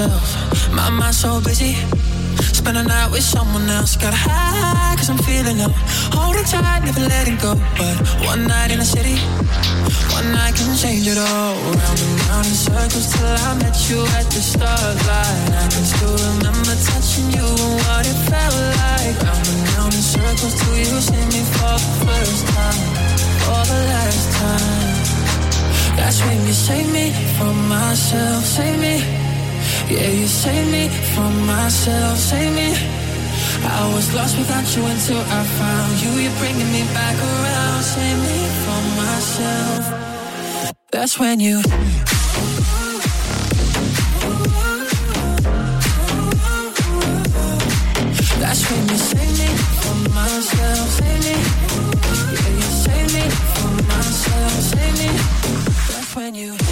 Myself. My mind's so busy. Spend a night with someone else. Got high, cause I'm feeling up. Holding tight, never letting go. But one night in the city, one night can change it all. Round and round in circles till I met you at the starlight. I can still remember touching you and what it felt like. Round and round in circles till you see me for the first time. For the last time. That's when you save me from myself, save me. Yeah, you save me from myself, save me. I was lost without you until I found you. You're bringing me back around, save me from myself. That's when you. That's when you save me from myself, save me. Yeah, you save me from myself, save me. That's when you.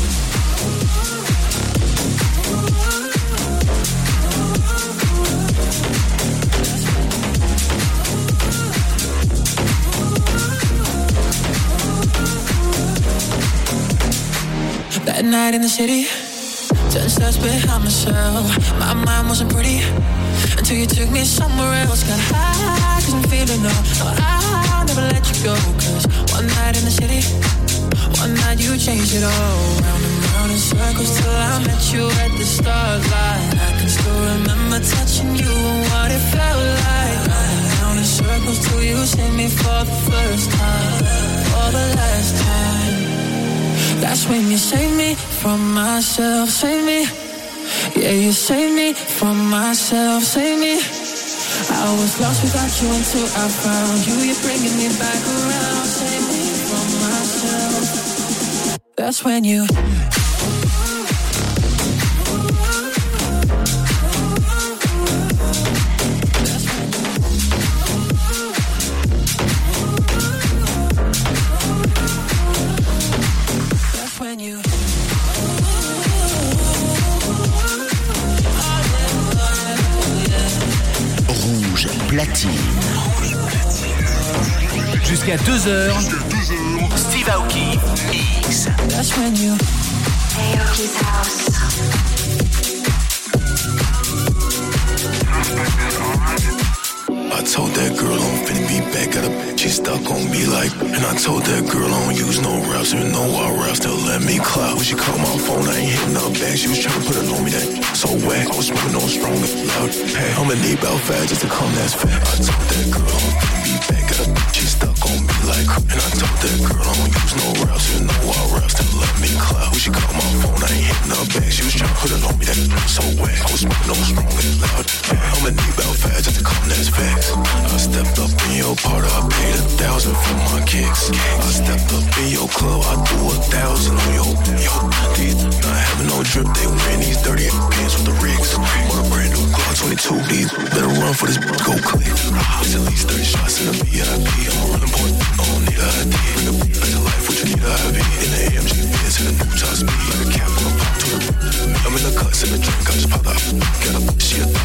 That night in the city, ten steps behind myself. My mind wasn't pretty until you took me somewhere else. Got high, cause I'm feeling up. No, I'll never let you go. Cause one night in the city, one night you changed it all. Round and round in circles till I met you at the starlight. I can still remember touching you and what it felt like. Round and round in circles till you see me for the first time. For the last time. That's when you save me from myself, save me. Yeah, you save me from myself, save me. I was lost without you until I found you. You're bringing me back around, save me from myself. That's when you. Jusqu'à 2h. Steve Aoki Mix. I told that girl I'm finna be back at her. She stuck on me like, and I told that girl I don't use no raps, even though I rap still let me clap. When she called my phone, I ain't hitting her back. She was trying to put it on me that so whack. I was smoking on strong and loud. Hey, I'ma need about fast just to come, that's fat. I told that girl I'm finna be back at her. She stuck like, and I told that girl I don't use no raps, even though I rap still let me clap. When she called my phone, I ain't hitting her back. She was trying to put it on me that so whack. I was smoking on strong and loud. I'ma need about fast just to come, that's facts. I stepped up in your part, I paid a thousand for my kicks. I stepped up in your club, I threw a thousand on your, yo. These not having no drip, they wearing these dirty pants with the rigs. Want a brand new Glock 22, these better run for this, go click. It's at least 30 shots in the VIP. I'm running life, what you need. In the AMG, in the new top speed. Pop I'm in the cuts in the drink, I just popped out. Got a she a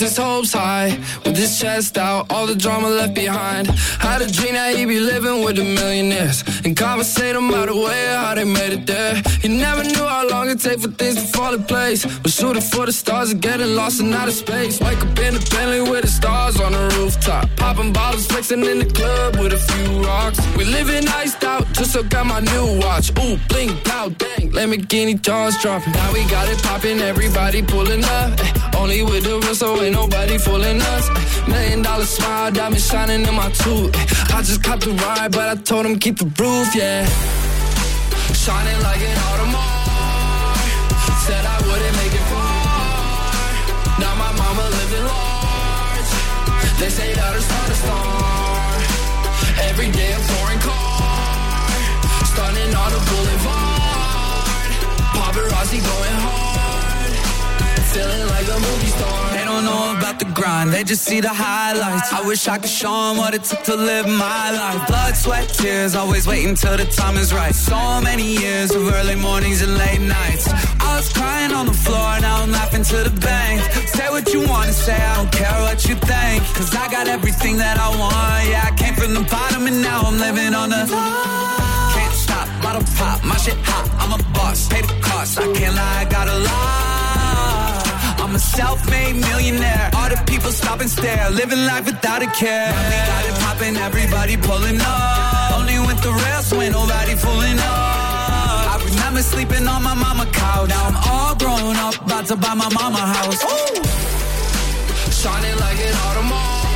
Kept his hopes high with his chest out, all the drama left behind. Had a dream that he'd be living with the millionaires and conversate about the way how they made it there. He never knew how long it'd take for things to fall in place. But shooting for the stars and getting lost in outer space. Wake up in the Bentley with the stars on the rooftop. Popping bottles, flexing in the club with a few rocks. We living iced out, just so got my new watch. Ooh, bling, blow, dang, Lamborghini jaws dropping. Now we got it popping, everybody pulling up. Eh, only with the real, so ain't nobody fooling us. Eh, million dollar smile, diamond shining in my tooth. Eh, I just copped a ride, but I told him keep the roof, yeah. Shining like an Audemars. Said I wouldn't make it far. Now my mama living large. They say that it's not a star. Every day a foreign Paparazzi going hard. Feeling like a movie star. They don't know about the grind, they just see the highlights. I wish I could show them what it took to live my life. Blood, sweat, tears, always waiting till the time is right. So many years of early mornings and late nights. I was crying on the floor, now I'm laughing to the bank. Say what you wanna say, I don't care what you think. Cause I got everything that I want. Yeah, I came from the bottom and now I'm living on the. Bottle pop, my shit hot. I'm a boss, pay the cost. I can't lie, I got a lot. I'm a self-made millionaire. All the people stop and stare, living life without a care. We got it popping, everybody pulling up. Only with the rest when nobody fooling up. I remember sleeping on my mama couch. Now I'm all grown up, about to buy my mama house. Ooh. Shining like an Audemars.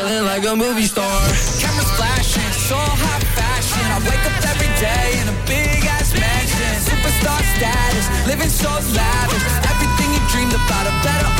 Feeling like a movie star. Cameras flashing, so high fashion. I wake up every day in a big ass mansion. Superstar status, living so lavish. Everything you dreamed about, I better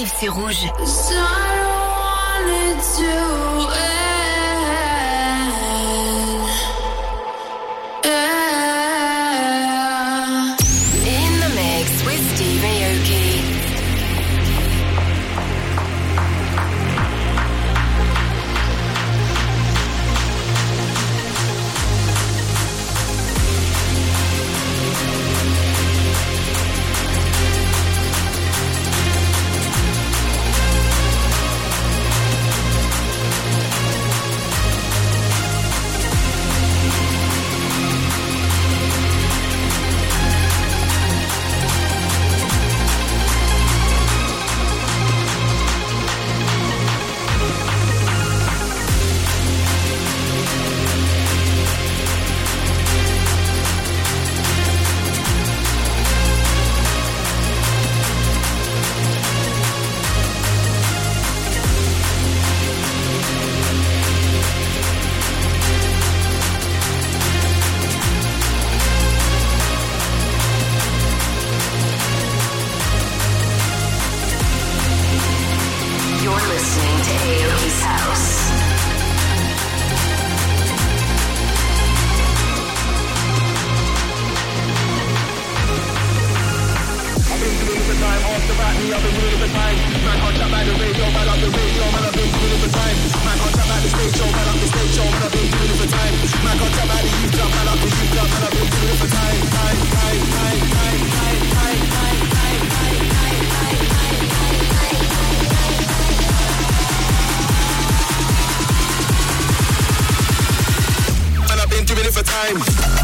Live, c'est rouge. Time.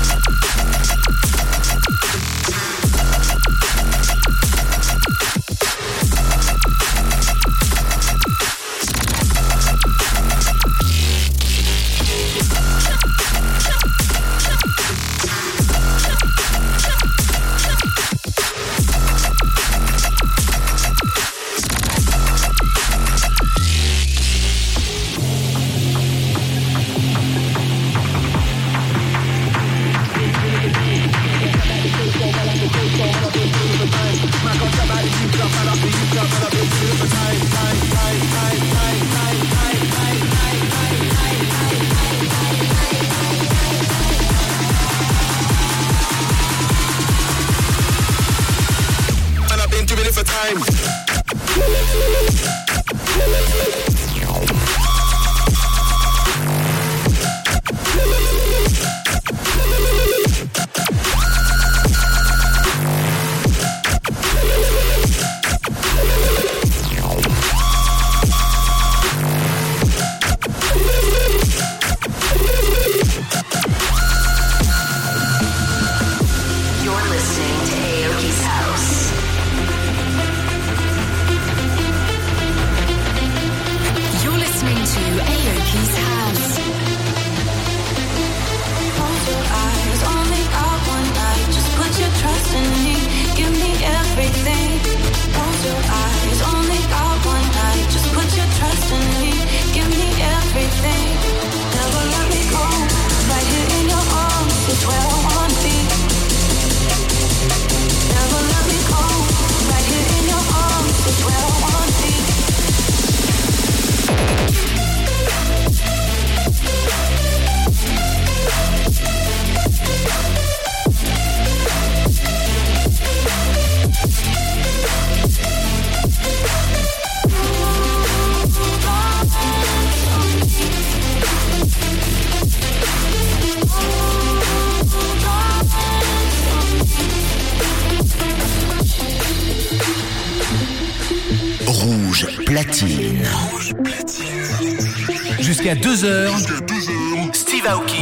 Jusqu'à 2h. Steve Aoki.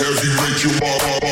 heavy, make you mama.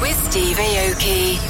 with Steve Aoki.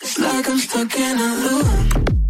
It's like I'm stuck in a loop.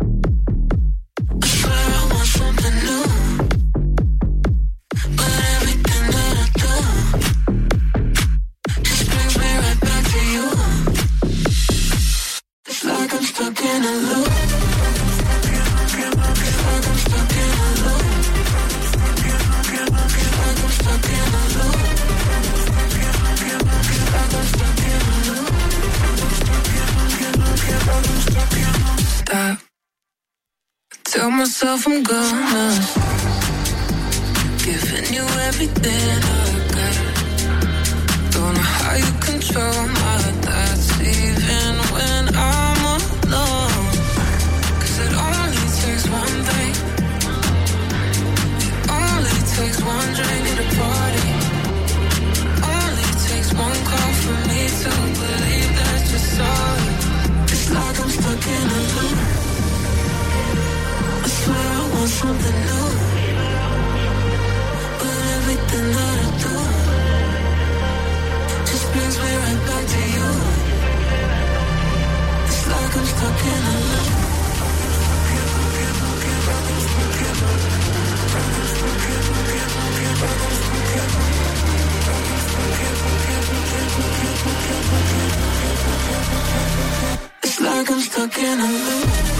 go from go. cooking and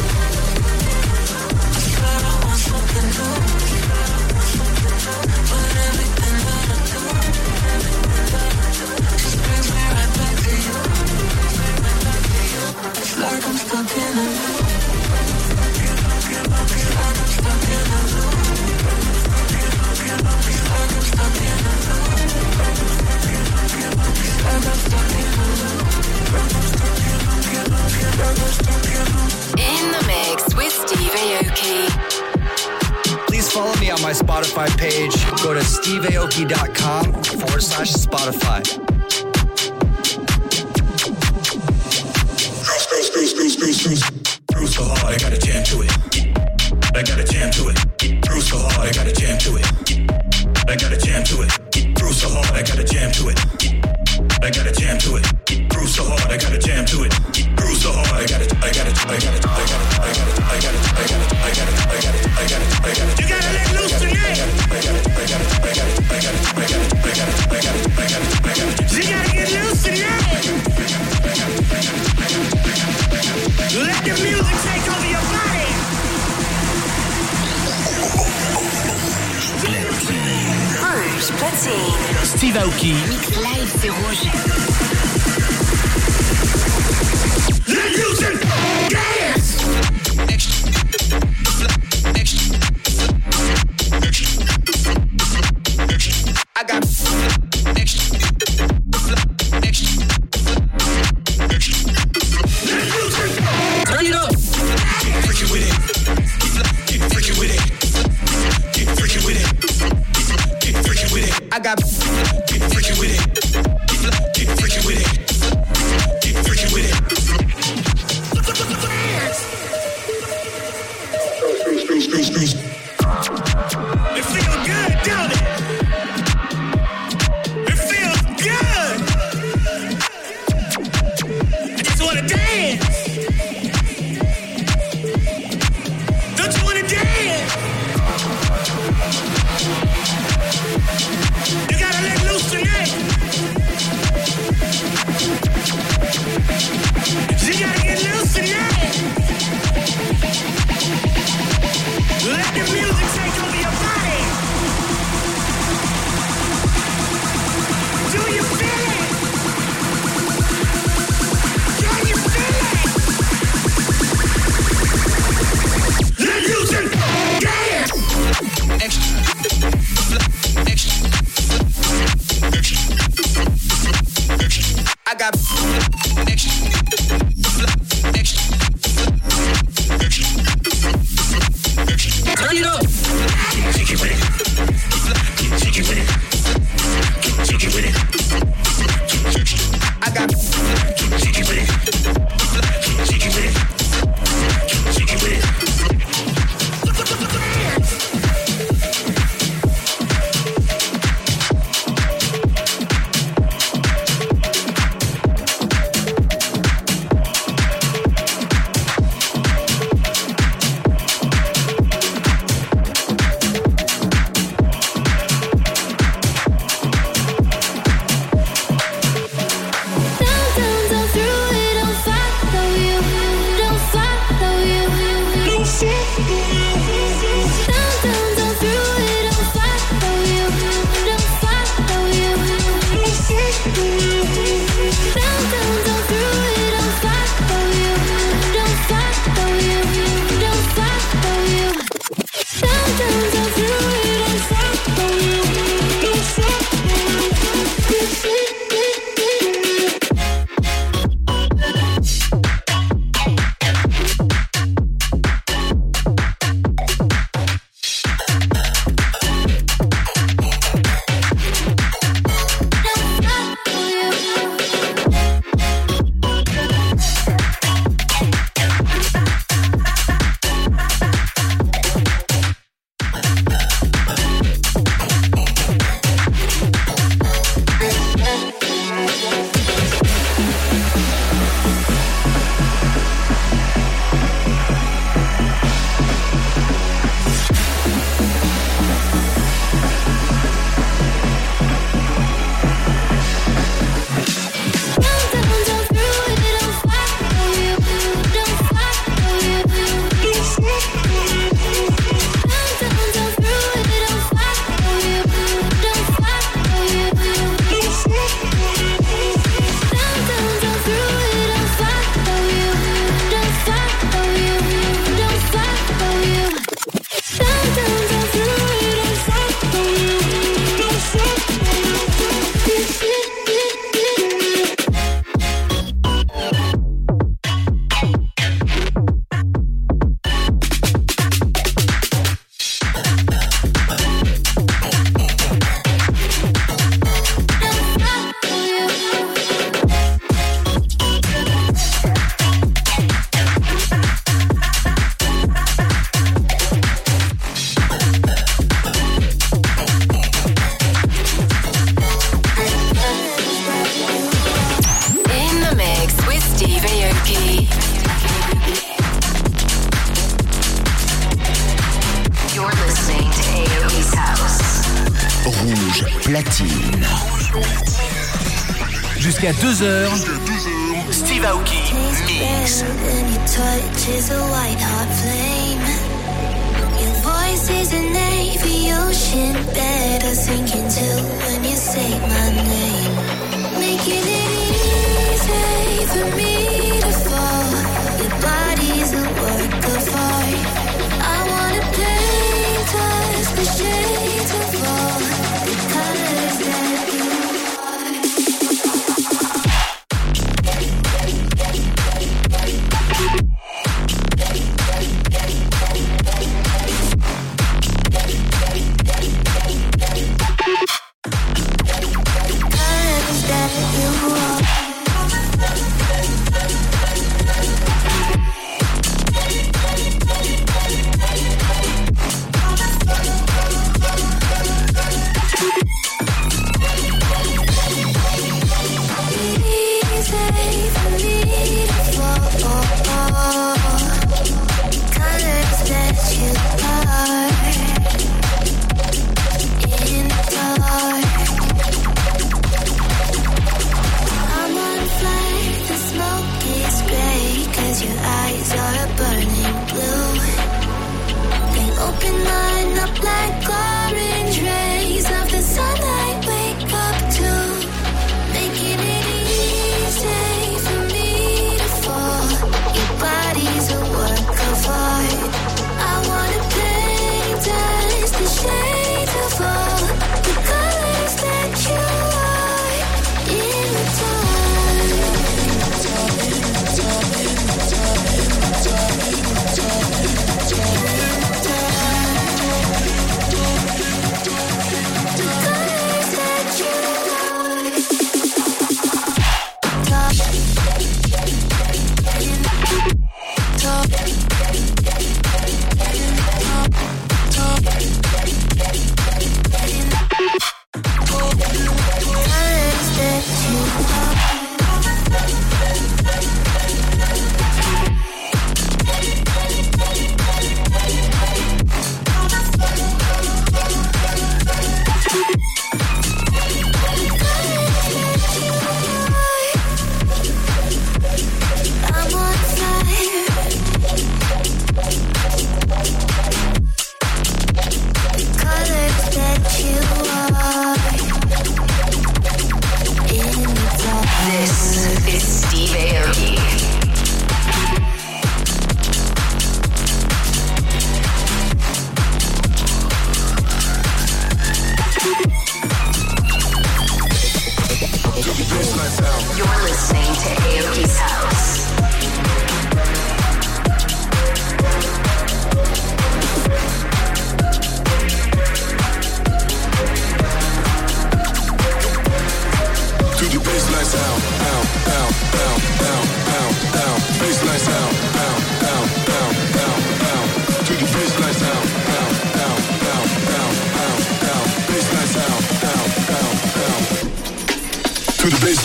myself. You're listening to Aoki's House.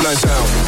Baseline sound.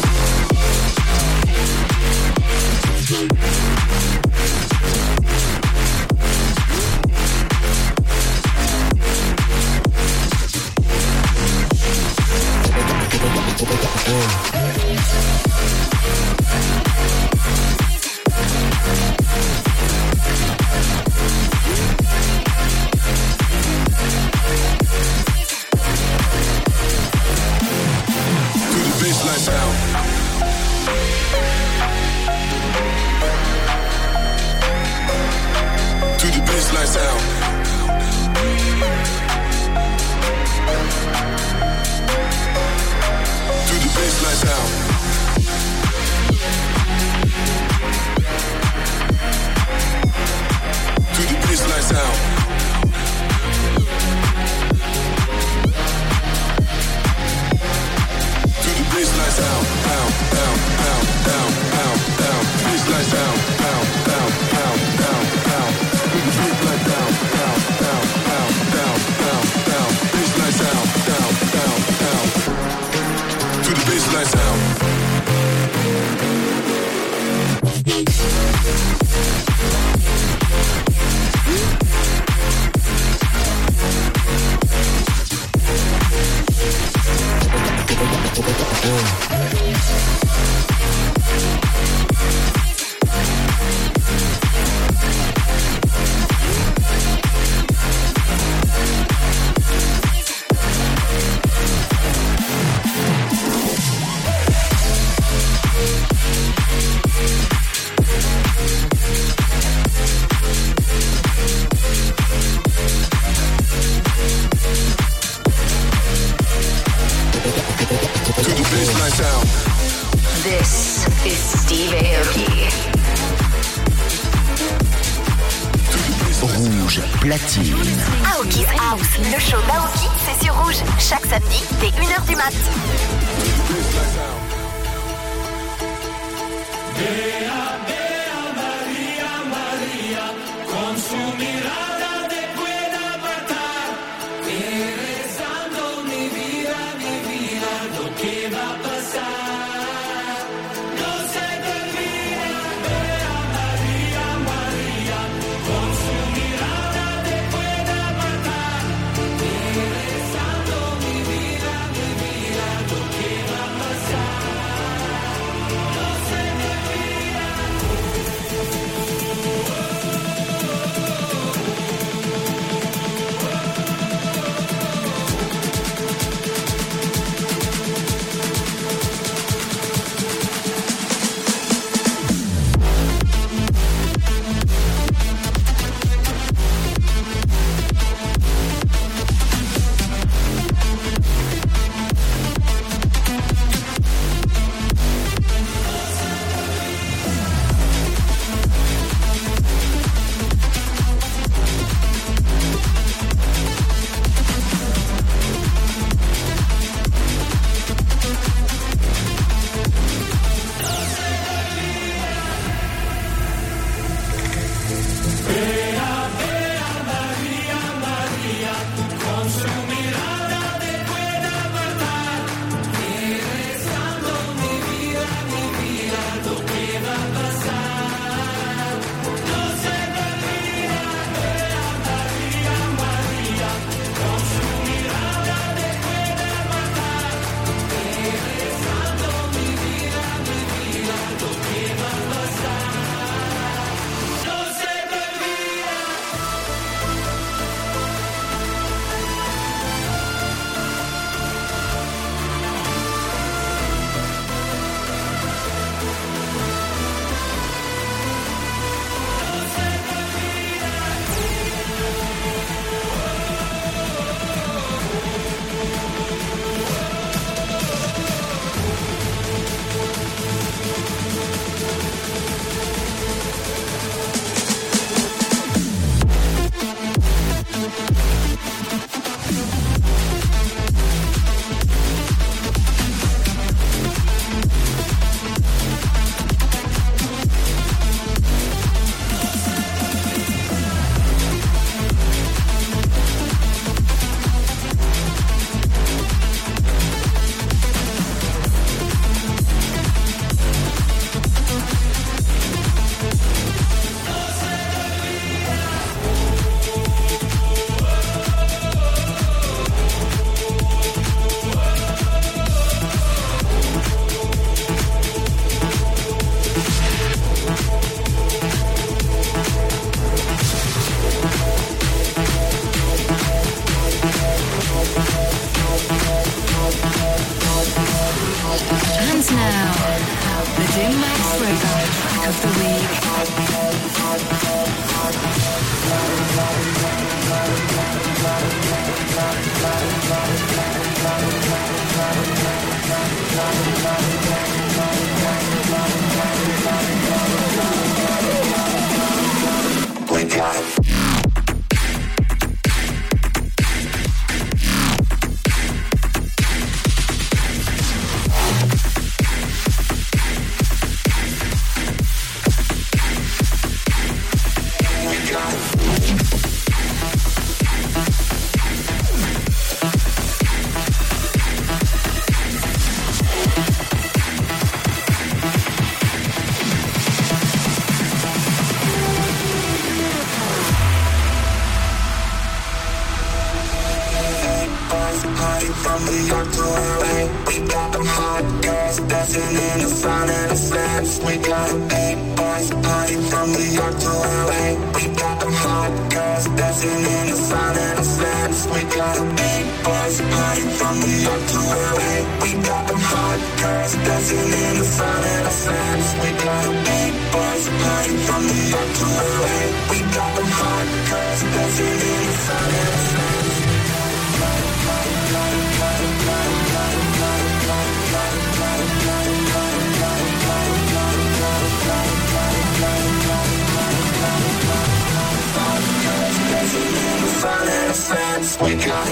We got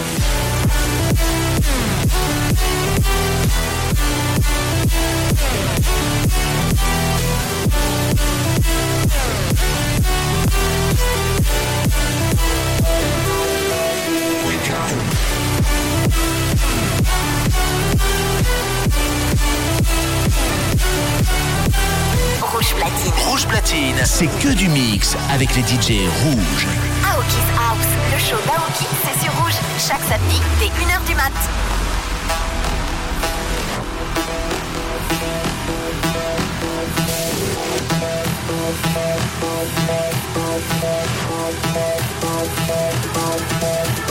Rouge platine. Rouge platine, c'est que du mix avec les DJ rouges. Aoki's House, le show d'Aoki, Rouge. Chaque samedi, dès 1h du mat. we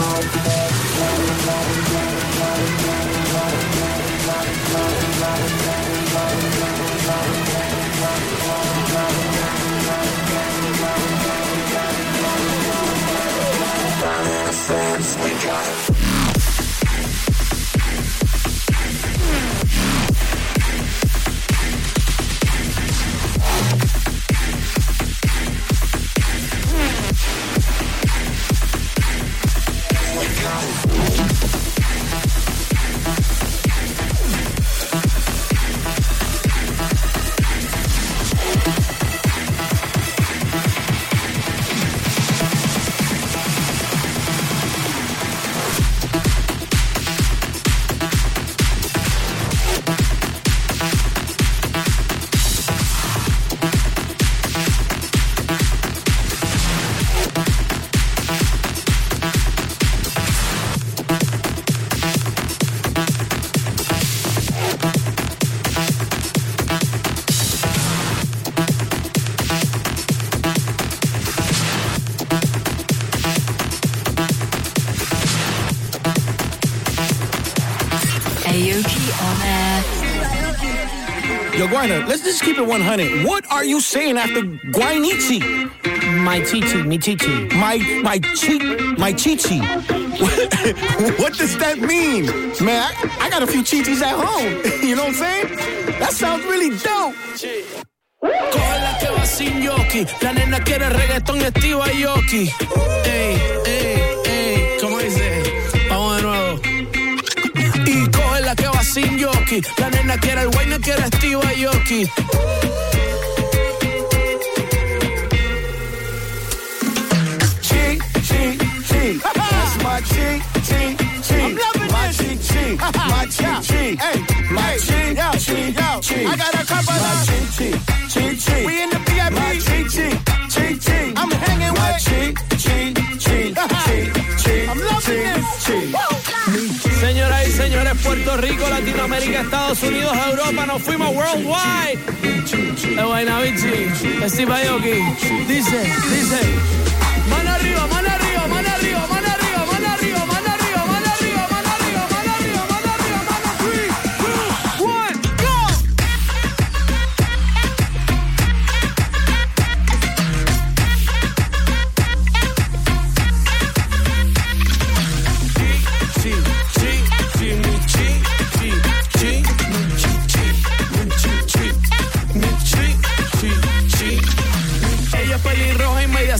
let's just keep it 100. What are you saying after Guaynichi? My chichi, mi chichi. My, my chi, my chichi. what does that mean? Man, I, I got a few chichis at home. you know what I'm saying? That sounds really dope. Coge la que va sin yoki. La nena quiere reggaetón y Steve Aoki. Ey, ey, la que va sin yoki. La nena quiere el wine, quiere Steve Yoki. Cheek, cheek, cheek. That's my cheek, cheek, cheek. My cheek, cheek. My cheek, cheek. My cheek, cheek, cheek. I got a couple of cheek, cheek, cheek, cheek. We in the VIP. My cheek, cheek, cheek, cheek. I'm hanging with cheek. Puerto Rico, Latinoamérica, Estados Unidos, Europa, nos fuimos worldwide. De Guaynabichi, Steve Aoki. Dice, dice. Mano arriba, mano arriba,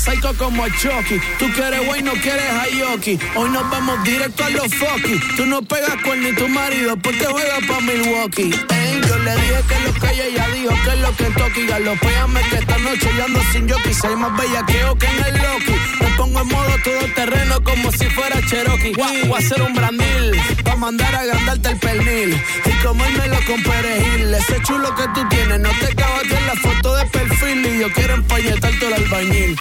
psycho como Chucky. Tú quieres güey, no quieres Ayoki. Hoy nos vamos directo a los Foki. Tú no pegas con ni tu marido porque juegas pa' Milwaukee. Ey, yo le dije que lo que ella, dijo que es lo que toque. Galopéame que esta noche yo ando sin jockey. Soy más bellaqueo que en el Loki. Me pongo en modo todo terreno como si fuera Cherokee. Voy a hacer un brandil pa' mandar a agrandarte el pernil. Y comérmelo con perejil. Ese chulo que tú tienes no te acabas en la foto de perfil. Y yo quiero empañetarte el albañil.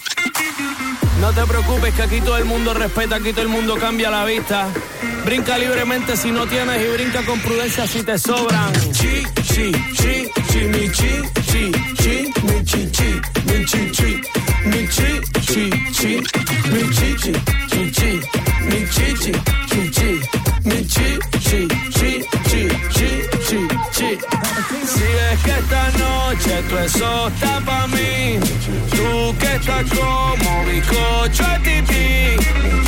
No te preocupes que aquí todo el mundo respeta, aquí todo el mundo cambia la vista. Brinca libremente si no tienes y brinca con prudencia si te sobran. esta noche tú eso está pa' mí. Tú que estás como bizcocho a tití.